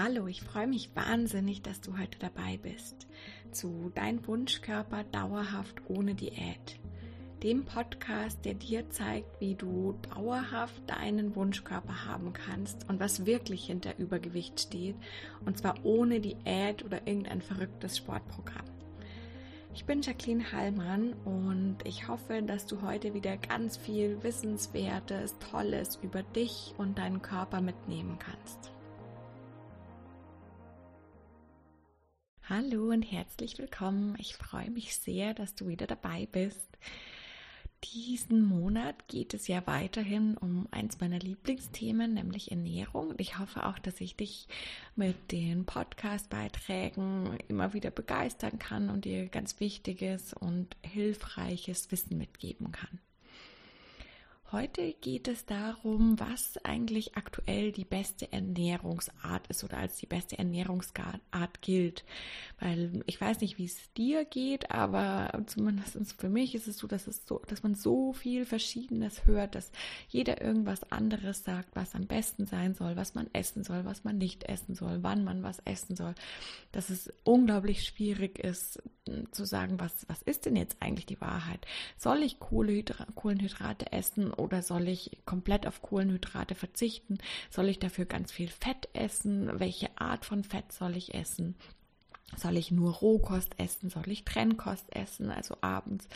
Hallo, ich freue mich wahnsinnig, dass du heute dabei bist zu Dein Wunschkörper dauerhaft ohne Diät. Dem Podcast, der dir zeigt, wie du dauerhaft deinen Wunschkörper haben kannst und was wirklich hinter Übergewicht steht. Und zwar ohne Diät oder irgendein verrücktes Sportprogramm. Ich bin Jacqueline Hallmann und ich hoffe, dass du heute wieder ganz viel Wissenswertes, Tolles über dich und deinen Körper mitnehmen kannst. Hallo und herzlich willkommen. Ich freue mich sehr, dass du wieder dabei bist. Diesen Monat geht es ja weiterhin um eins meiner Lieblingsthemen, nämlich Ernährung. Und ich hoffe auch, dass ich dich mit den Podcast-Beiträgen immer wieder begeistern kann und dir ganz wichtiges und hilfreiches Wissen mitgeben kann. Heute geht es darum, was eigentlich aktuell die beste Ernährungsart ist oder als die beste Ernährungsart gilt. Weil ich weiß nicht, wie es dir geht, aber zumindest für mich ist es so, dass es so, dass man so viel Verschiedenes hört, dass jeder irgendwas anderes sagt, was am besten sein soll, was man essen soll, was man nicht essen soll, wann man was essen soll. Dass es unglaublich schwierig ist, zu sagen, was, was ist denn jetzt eigentlich die Wahrheit? Soll ich Kohlenhydrate essen oder soll ich komplett auf Kohlenhydrate verzichten? Soll ich dafür ganz viel Fett essen? Welche Art von Fett soll ich essen? Soll ich nur Rohkost essen? Soll ich Trennkost essen? Also abends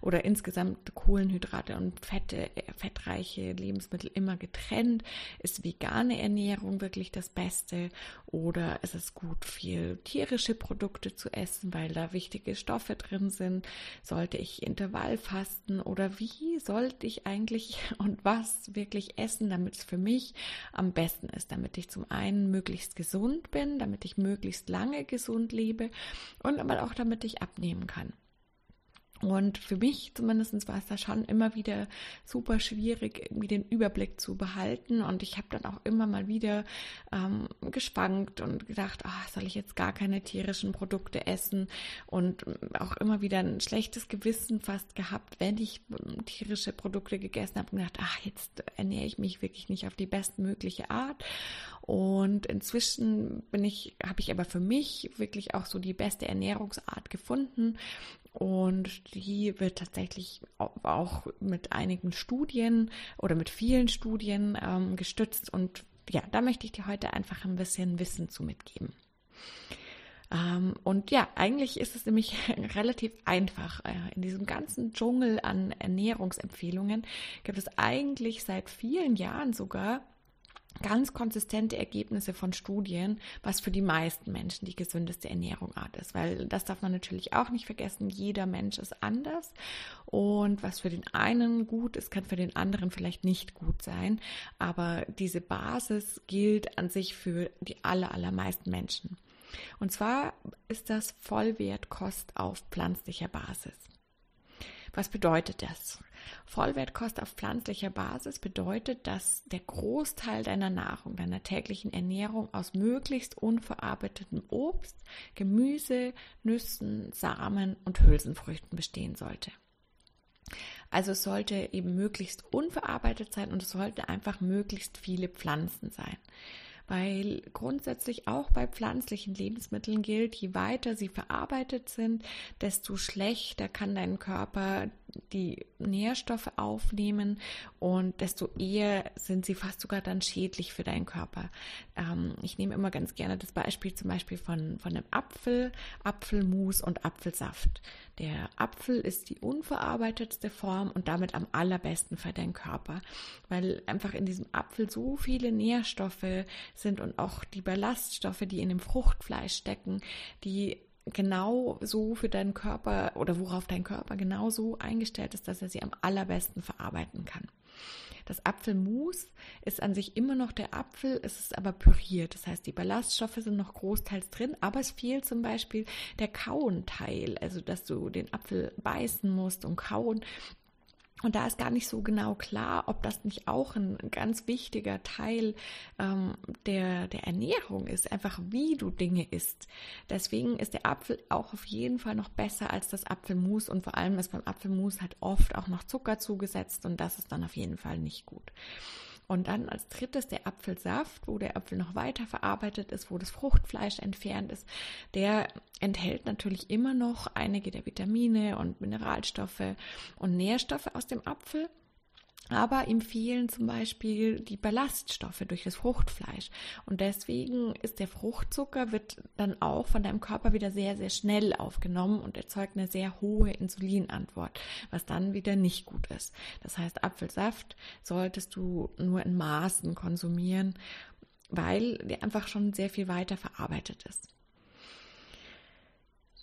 oder insgesamt Kohlenhydrate und fette, fettreiche Lebensmittel immer getrennt? Ist vegane Ernährung wirklich das Beste? Oder ist es gut, viel tierische Produkte zu essen, weil da wichtige Stoffe drin sind? Sollte ich Intervallfasten? Oder wie sollte ich eigentlich und was wirklich essen, damit es für mich am besten ist? Damit ich zum einen möglichst gesund bin, damit ich möglichst lange gesund lebe lebe und aber auch damit ich abnehmen kann. Und für mich zumindest war es da schon immer wieder super schwierig, irgendwie den Überblick zu behalten. Und ich habe dann auch immer mal wieder ähm, geschwankt und gedacht, ach, soll ich jetzt gar keine tierischen Produkte essen? Und auch immer wieder ein schlechtes Gewissen fast gehabt, wenn ich tierische Produkte gegessen habe und gedacht, ach, jetzt ernähre ich mich wirklich nicht auf die bestmögliche Art. Und inzwischen bin ich, habe ich aber für mich wirklich auch so die beste Ernährungsart gefunden. Und die wird tatsächlich auch mit einigen Studien oder mit vielen Studien ähm, gestützt. Und ja, da möchte ich dir heute einfach ein bisschen Wissen zu mitgeben. Ähm, und ja, eigentlich ist es nämlich relativ einfach. Äh, in diesem ganzen Dschungel an Ernährungsempfehlungen gibt es eigentlich seit vielen Jahren sogar ganz konsistente Ergebnisse von Studien, was für die meisten Menschen die gesündeste Ernährungsart ist, weil das darf man natürlich auch nicht vergessen, jeder Mensch ist anders und was für den einen gut ist, kann für den anderen vielleicht nicht gut sein, aber diese Basis gilt an sich für die aller, allermeisten Menschen. Und zwar ist das Vollwertkost auf pflanzlicher Basis. Was bedeutet das? Vollwertkost auf pflanzlicher Basis bedeutet, dass der Großteil deiner Nahrung, deiner täglichen Ernährung aus möglichst unverarbeitetem Obst, Gemüse, Nüssen, Samen und Hülsenfrüchten bestehen sollte. Also es sollte eben möglichst unverarbeitet sein und es sollten einfach möglichst viele Pflanzen sein weil grundsätzlich auch bei pflanzlichen Lebensmitteln gilt, je weiter sie verarbeitet sind, desto schlechter kann dein Körper die Nährstoffe aufnehmen und desto eher sind sie fast sogar dann schädlich für deinen Körper. Ähm, ich nehme immer ganz gerne das Beispiel zum Beispiel von, von einem Apfel, Apfelmus und Apfelsaft. Der Apfel ist die unverarbeitetste Form und damit am allerbesten für deinen Körper, weil einfach in diesem Apfel so viele Nährstoffe sind und auch die Ballaststoffe, die in dem Fruchtfleisch stecken, die genau so für deinen Körper oder worauf dein Körper genau so eingestellt ist, dass er sie am allerbesten verarbeiten kann. Das Apfelmus ist an sich immer noch der Apfel, es ist aber püriert. Das heißt, die Ballaststoffe sind noch großteils drin, aber es fehlt zum Beispiel der Kauenteil, also dass du den Apfel beißen musst und kauen. Und da ist gar nicht so genau klar, ob das nicht auch ein ganz wichtiger Teil ähm, der, der Ernährung ist, einfach wie du Dinge isst. Deswegen ist der Apfel auch auf jeden Fall noch besser als das Apfelmus und vor allem ist beim Apfelmus halt oft auch noch Zucker zugesetzt und das ist dann auf jeden Fall nicht gut. Und dann als drittes der Apfelsaft, wo der Apfel noch weiter verarbeitet ist, wo das Fruchtfleisch entfernt ist. Der enthält natürlich immer noch einige der Vitamine und Mineralstoffe und Nährstoffe aus dem Apfel. Aber ihm fehlen zum Beispiel die Ballaststoffe durch das Fruchtfleisch. Und deswegen ist der Fruchtzucker, wird dann auch von deinem Körper wieder sehr, sehr schnell aufgenommen und erzeugt eine sehr hohe Insulinantwort, was dann wieder nicht gut ist. Das heißt, Apfelsaft solltest du nur in Maßen konsumieren, weil der einfach schon sehr viel weiter verarbeitet ist.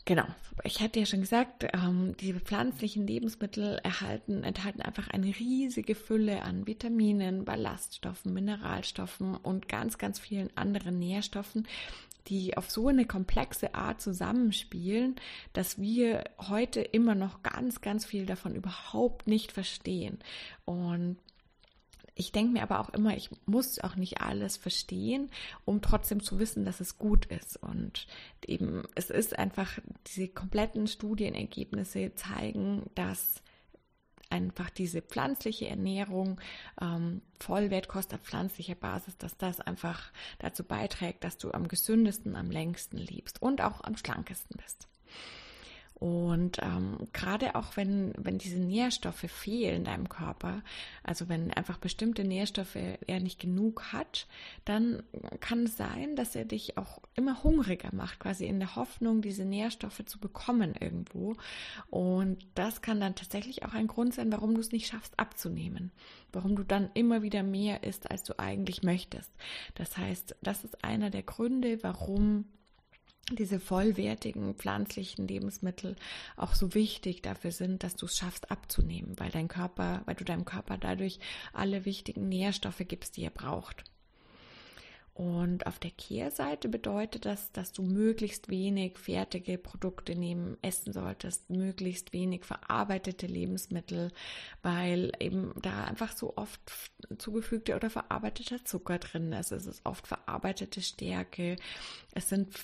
Genau, ich hatte ja schon gesagt, ähm, diese pflanzlichen Lebensmittel erhalten, enthalten einfach eine riesige Fülle an Vitaminen, Ballaststoffen, Mineralstoffen und ganz, ganz vielen anderen Nährstoffen, die auf so eine komplexe Art zusammenspielen, dass wir heute immer noch ganz, ganz viel davon überhaupt nicht verstehen. Und ich denke mir aber auch immer, ich muss auch nicht alles verstehen, um trotzdem zu wissen, dass es gut ist. Und eben, es ist einfach, diese kompletten Studienergebnisse zeigen, dass einfach diese pflanzliche Ernährung, ähm, Vollwertkost auf pflanzlicher Basis, dass das einfach dazu beiträgt, dass du am gesündesten, am längsten lebst und auch am schlankesten bist. Und ähm, gerade auch wenn, wenn diese Nährstoffe fehlen deinem Körper, also wenn einfach bestimmte Nährstoffe er nicht genug hat, dann kann es sein, dass er dich auch immer hungriger macht, quasi in der Hoffnung, diese Nährstoffe zu bekommen irgendwo. Und das kann dann tatsächlich auch ein Grund sein, warum du es nicht schaffst abzunehmen, warum du dann immer wieder mehr isst, als du eigentlich möchtest. Das heißt, das ist einer der Gründe, warum diese vollwertigen pflanzlichen Lebensmittel auch so wichtig dafür sind, dass du es schaffst abzunehmen, weil dein Körper, weil du deinem Körper dadurch alle wichtigen Nährstoffe gibst, die er braucht. Und auf der Kehrseite bedeutet das, dass du möglichst wenig fertige Produkte nehmen, essen solltest, möglichst wenig verarbeitete Lebensmittel, weil eben da einfach so oft zugefügte oder verarbeiteter Zucker drin ist. Es ist oft verarbeitete Stärke. Es sind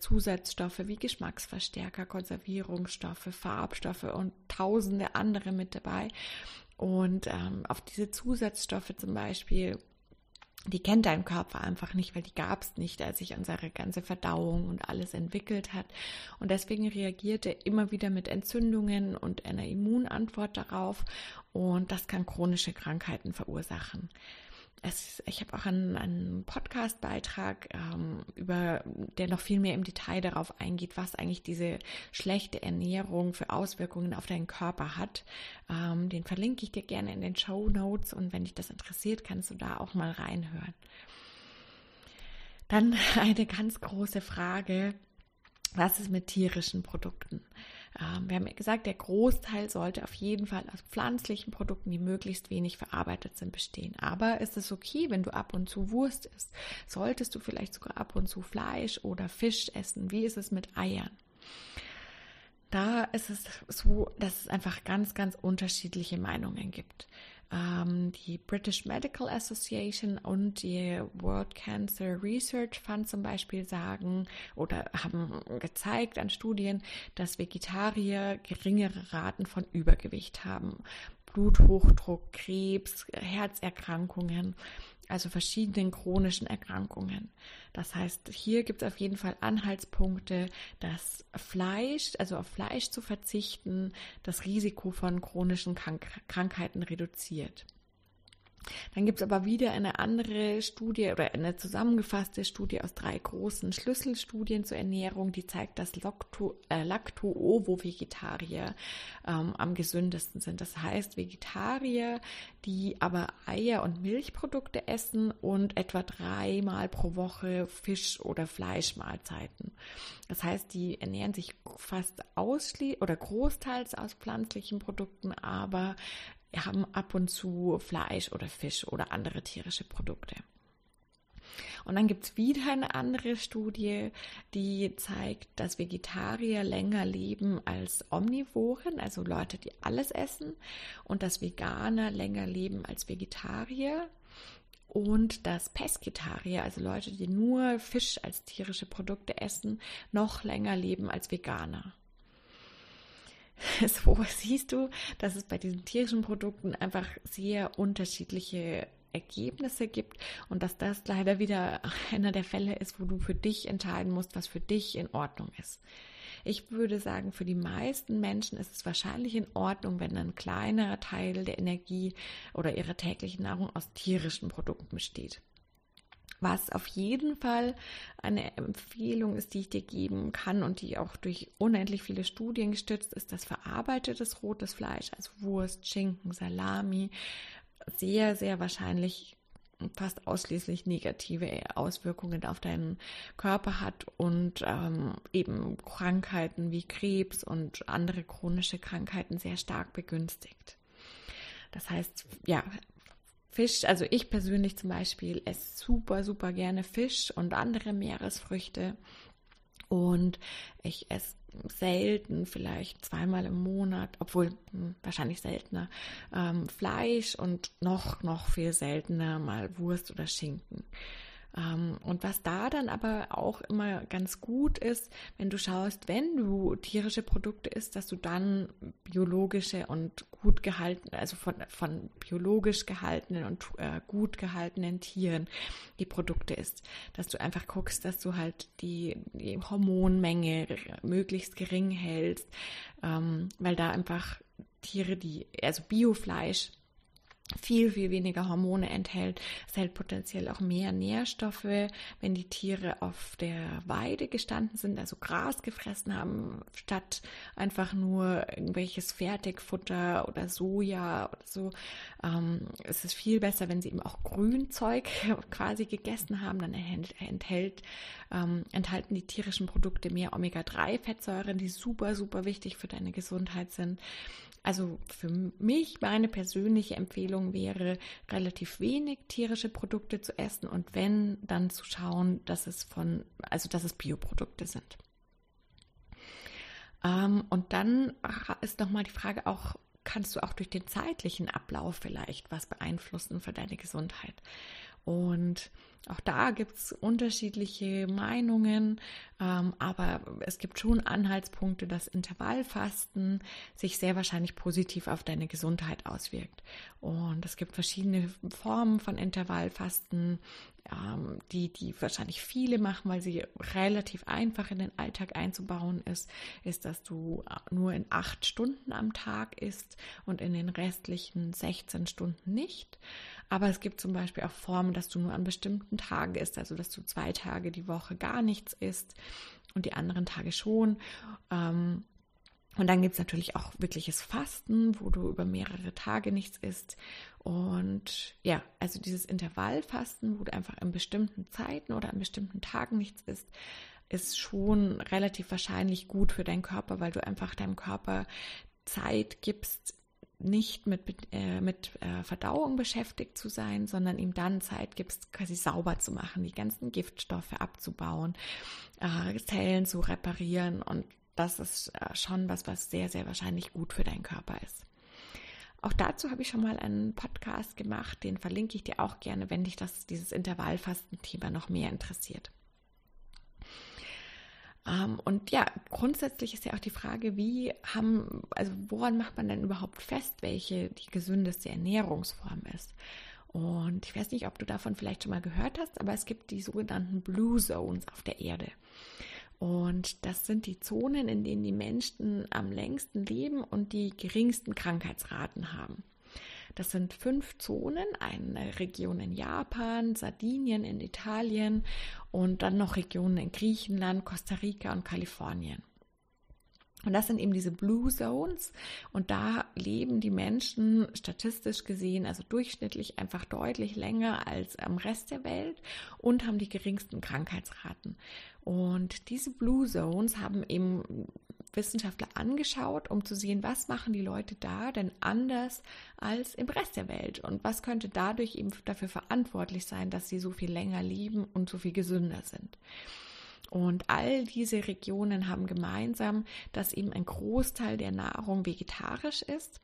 Zusatzstoffe wie Geschmacksverstärker, Konservierungsstoffe, Farbstoffe und tausende andere mit dabei. Und ähm, auf diese Zusatzstoffe zum Beispiel die kennt dein Körper einfach nicht, weil die gab es nicht, als sich unsere ganze Verdauung und alles entwickelt hat. Und deswegen reagiert er immer wieder mit Entzündungen und einer Immunantwort darauf. Und das kann chronische Krankheiten verursachen es, ich habe auch einen, einen Podcast-Beitrag, ähm, über, der noch viel mehr im Detail darauf eingeht, was eigentlich diese schlechte Ernährung für Auswirkungen auf deinen Körper hat. Ähm, den verlinke ich dir gerne in den Show Notes und wenn dich das interessiert, kannst du da auch mal reinhören. Dann eine ganz große Frage. Was ist mit tierischen Produkten? Ähm, wir haben ja gesagt, der Großteil sollte auf jeden Fall aus pflanzlichen Produkten, die möglichst wenig verarbeitet sind, bestehen. Aber ist es okay, wenn du ab und zu Wurst isst? Solltest du vielleicht sogar ab und zu Fleisch oder Fisch essen? Wie ist es mit Eiern? Da ist es so, dass es einfach ganz, ganz unterschiedliche Meinungen gibt. Ähm, die British Medical Association und die World Cancer Research Fund zum Beispiel sagen oder haben gezeigt an Studien, dass Vegetarier geringere Raten von Übergewicht haben. Bluthochdruck, Krebs, Herzerkrankungen also verschiedenen chronischen Erkrankungen. Das heißt, hier gibt es auf jeden Fall Anhaltspunkte, dass Fleisch, also auf Fleisch zu verzichten, das Risiko von chronischen Krank Krankheiten reduziert. Dann gibt es aber wieder eine andere Studie oder eine zusammengefasste Studie aus drei großen Schlüsselstudien zur Ernährung, die zeigt, dass äh, Lacto-Ovo-Vegetarier ähm, am gesündesten sind. Das heißt, Vegetarier, die aber Eier und Milchprodukte essen und etwa dreimal pro Woche Fisch- oder Fleischmahlzeiten. Das heißt, die ernähren sich fast ausschließlich oder großteils aus pflanzlichen Produkten, aber haben ab und zu Fleisch oder Fisch oder andere tierische Produkte. Und dann gibt es wieder eine andere Studie, die zeigt, dass Vegetarier länger leben als Omnivoren, also Leute, die alles essen, und dass Veganer länger leben als Vegetarier. Und dass Pesketarier, also Leute, die nur Fisch als tierische Produkte essen, noch länger leben als Veganer. so siehst du, dass es bei diesen tierischen Produkten einfach sehr unterschiedliche Ergebnisse gibt und dass das leider wieder einer der Fälle ist, wo du für dich entscheiden musst, was für dich in Ordnung ist. Ich würde sagen, für die meisten Menschen ist es wahrscheinlich in Ordnung, wenn ein kleiner Teil der Energie oder ihrer täglichen Nahrung aus tierischen Produkten besteht. Was auf jeden Fall eine Empfehlung ist, die ich dir geben kann und die auch durch unendlich viele Studien gestützt ist, dass verarbeitetes rotes Fleisch, also Wurst, Schinken, Salami, sehr, sehr wahrscheinlich fast ausschließlich negative Auswirkungen auf deinen Körper hat und ähm, eben Krankheiten wie Krebs und andere chronische Krankheiten sehr stark begünstigt. Das heißt, ja, Fisch, also ich persönlich zum Beispiel esse super, super gerne Fisch und andere Meeresfrüchte. Und ich esse selten, vielleicht zweimal im Monat, obwohl hm, wahrscheinlich seltener, ähm, Fleisch und noch, noch viel seltener mal Wurst oder Schinken. Ähm, und was da dann aber auch immer ganz gut ist, wenn du schaust, wenn du tierische Produkte isst, dass du dann biologische und gut gehalten, also von, von biologisch gehaltenen und äh, gut gehaltenen Tieren die Produkte isst. Dass du einfach guckst, dass du halt die, die Hormonmenge möglichst gering hältst, ähm, weil da einfach Tiere, die, also Biofleisch, viel, viel weniger Hormone enthält. Es hält potenziell auch mehr Nährstoffe, wenn die Tiere auf der Weide gestanden sind, also Gras gefressen haben, statt einfach nur irgendwelches Fertigfutter oder Soja oder so. Ähm, es ist viel besser, wenn sie eben auch Grünzeug quasi gegessen haben, dann enthält, ähm, enthalten die tierischen Produkte mehr Omega-3-Fettsäuren, die super, super wichtig für deine Gesundheit sind. Also für mich, meine persönliche Empfehlung wäre, relativ wenig tierische Produkte zu essen und wenn, dann zu schauen, dass es von, also dass es Bioprodukte sind. Ähm, und dann ist nochmal die Frage auch, kannst du auch durch den zeitlichen Ablauf vielleicht was beeinflussen für deine Gesundheit? Und auch da gibt es unterschiedliche Meinungen, ähm, aber es gibt schon Anhaltspunkte, dass Intervallfasten sich sehr wahrscheinlich positiv auf deine Gesundheit auswirkt. Und es gibt verschiedene Formen von Intervallfasten, ähm, die, die wahrscheinlich viele machen, weil sie relativ einfach in den Alltag einzubauen ist, ist, dass du nur in acht Stunden am Tag isst und in den restlichen 16 Stunden nicht. Aber es gibt zum Beispiel auch Formen, dass du nur an bestimmten Tagen isst, also dass du zwei Tage die Woche gar nichts isst und die anderen Tage schon. Ähm, und dann gibt es natürlich auch wirkliches Fasten, wo du über mehrere Tage nichts isst. Und ja, also dieses Intervallfasten, wo du einfach an bestimmten Zeiten oder an bestimmten Tagen nichts isst, ist schon relativ wahrscheinlich gut für deinen Körper, weil du einfach deinem Körper Zeit gibst, nicht mit, äh, mit äh, Verdauung beschäftigt zu sein, sondern ihm dann Zeit gibst, quasi sauber zu machen, die ganzen Giftstoffe abzubauen, äh, Zellen zu reparieren. Und das ist äh, schon was, was sehr, sehr wahrscheinlich gut für deinen Körper ist. Auch dazu habe ich schon mal einen Podcast gemacht, den verlinke ich dir auch gerne, wenn dich das, dieses Intervallfasten-Thema noch mehr interessiert. Ähm, und ja, grundsätzlich ist ja auch die Frage, wie haben, also woran macht man denn überhaupt fest, welche die gesündeste Ernährungsform ist? Und ich weiß nicht, ob du davon vielleicht schon mal gehört hast, aber es gibt die sogenannten Blue Zones auf der Erde. Und das sind die Zonen, in denen die Menschen am längsten leben und die geringsten Krankheitsraten haben. Das sind fünf Zonen, eine Region in Japan, Sardinien in Italien und dann noch Regionen in Griechenland, Costa Rica und Kalifornien. Und das sind eben diese Blue Zones. Und da leben die Menschen statistisch gesehen, also durchschnittlich einfach deutlich länger als am Rest der Welt und haben die geringsten Krankheitsraten. Und diese Blue Zones haben eben Wissenschaftler angeschaut, um zu sehen, was machen die Leute da denn anders als im Rest der Welt und was könnte dadurch eben dafür verantwortlich sein, dass sie so viel länger leben und so viel gesünder sind. Und all diese Regionen haben gemeinsam, dass eben ein Großteil der Nahrung vegetarisch ist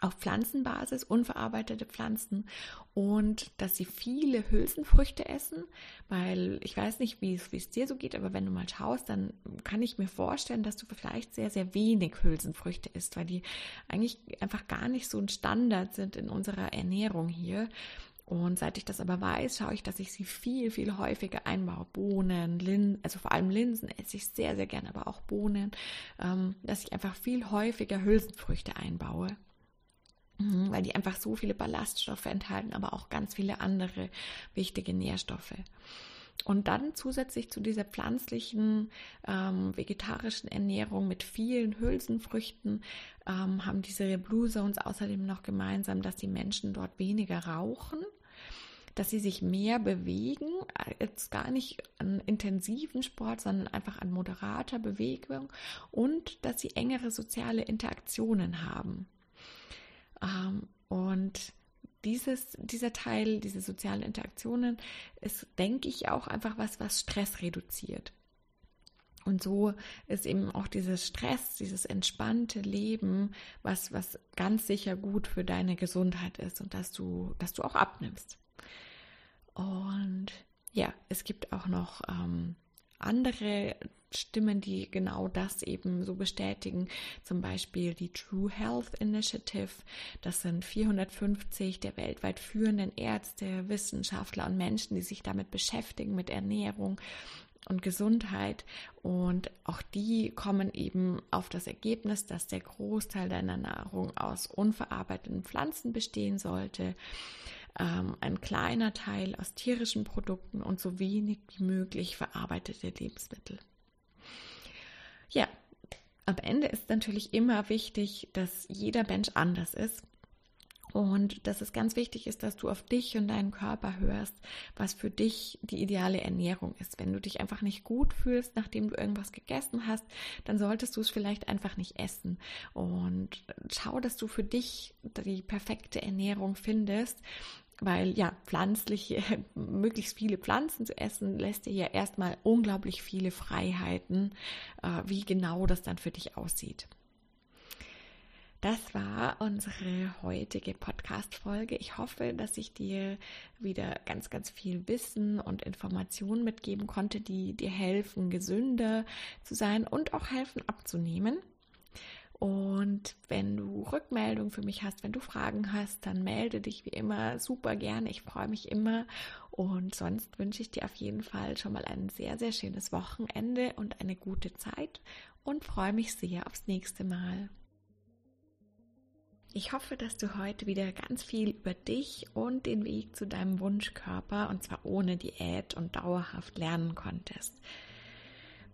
auf Pflanzenbasis, unverarbeitete Pflanzen und dass sie viele Hülsenfrüchte essen, weil ich weiß nicht, wie es, dir so geht, aber wenn du mal schaust, dann kann ich mir vorstellen, dass du vielleicht sehr, sehr wenig Hülsenfrüchte isst, weil die eigentlich einfach gar nicht so ein Standard sind in unserer Ernährung hier. Und seit ich das aber weiß, schaue ich, dass ich sie viel, viel häufiger einbaue. Bohnen, Linsen, also vor allem Linsen esse ich sehr, sehr gerne, aber auch Bohnen, ähm, dass ich einfach viel häufiger Hülsenfrüchte einbaue. Mhm, weil die einfach so viele Ballaststoffe enthalten, aber auch ganz viele andere wichtige Nährstoffe. Und dann zusätzlich zu dieser pflanzlichen, ähm, vegetarischen Ernährung mit vielen Hülsenfrüchten ähm, haben diese Blue Zones außerdem noch gemeinsam, dass die Menschen dort weniger rauchen, dass sie sich mehr bewegen, jetzt gar nicht an intensiven Sport, sondern einfach an moderater Bewegung und dass sie engere soziale Interaktionen haben. Ähm, und dieses, dieser Teil, diese sozialen Interaktionen, ist, denke ich, auch einfach was, was Stress reduziert. Und so ist eben auch dieses Stress, dieses entspannte Leben, was, was ganz sicher gut für deine Gesundheit ist und dass du, dass du auch abnimmst. Und ja, es gibt auch noch ähm, andere Stimmen, die genau das eben so bestätigen. Zum Beispiel die True Health Initiative. Das sind 450 der weltweit führenden Ärzte, Wissenschaftler und Menschen, die sich damit beschäftigen, mit Ernährung und Gesundheit. Und auch die kommen eben auf das Ergebnis, dass der Großteil deiner Nahrung aus unverarbeiteten Pflanzen bestehen sollte ähm, ein kleiner Teil aus tierischen Produkten und so wenig wie möglich verarbeitete Lebensmittel. Ja, am Ende ist natürlich immer wichtig, dass jeder Mensch anders ist und dass es ganz wichtig ist, dass du auf dich und deinen Körper hörst, was für dich die ideale Ernährung ist. Wenn du dich einfach nicht gut fühlst, nachdem du irgendwas gegessen hast, dann solltest du es vielleicht einfach nicht essen. Und schau, dass du für dich die perfekte Ernährung findest weil ja, pflanzliche, möglichst viele Pflanzen zu essen, lässt dir ja erstmal unglaublich viele Freiheiten, äh, wie genau das dann für dich aussieht. Das war unsere heutige Podcast-Folge. Ich hoffe, dass ich dir wieder ganz, ganz viel Wissen und Informationen mitgeben konnte, die dir helfen, gesünder zu sein und auch helfen abzunehmen. Und wenn du Rückmeldungen für mich hast, wenn du Fragen hast, dann melde dich wie immer super gerne. Ich freue mich immer. Und sonst wünsche ich dir auf jeden Fall schon mal ein sehr, sehr schönes Wochenende und eine gute Zeit und freue mich sehr aufs nächste Mal. Ich hoffe, dass du heute wieder ganz viel über dich und den Weg zu deinem Wunschkörper und zwar ohne Diät und dauerhaft lernen konntest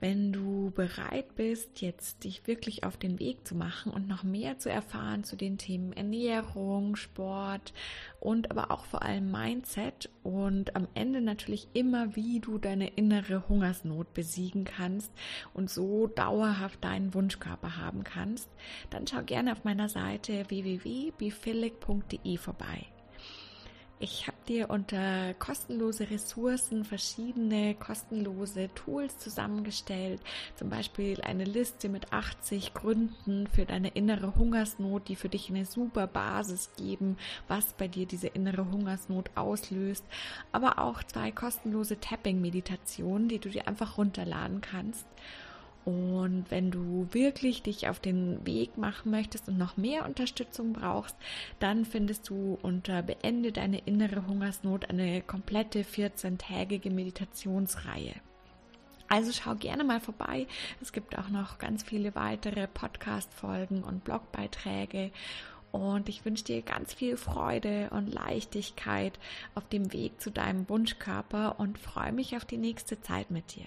wenn du bereit bist, jetzt dich wirklich auf den Weg zu machen und noch mehr zu erfahren zu den Themen Ernährung, Sport und aber auch vor allem Mindset und am Ende natürlich immer, wie du deine innere Hungersnot besiegen kannst und so dauerhaft deinen Wunschkörper haben kannst, dann schau gerne auf meiner Seite www.bifilic.de vorbei. Ich habe dir unter kostenlose Ressourcen verschiedene kostenlose Tools zusammengestellt. Zum Beispiel eine Liste mit 80 Gründen für deine innere Hungersnot, die für dich eine super Basis geben, was bei dir diese innere Hungersnot auslöst. Aber auch zwei kostenlose Tapping-Meditationen, die du dir einfach runterladen kannst. Und wenn du wirklich dich auf den Weg machen möchtest und noch mehr Unterstützung brauchst, dann findest du unter Beende deine innere Hungersnot eine komplette 14-tägige Meditationsreihe. Also schau gerne mal vorbei. Es gibt auch noch ganz viele weitere Podcast-Folgen und Blogbeiträge. Und ich wünsche dir ganz viel Freude und Leichtigkeit auf dem Weg zu deinem Wunschkörper und freue mich auf die nächste Zeit mit dir.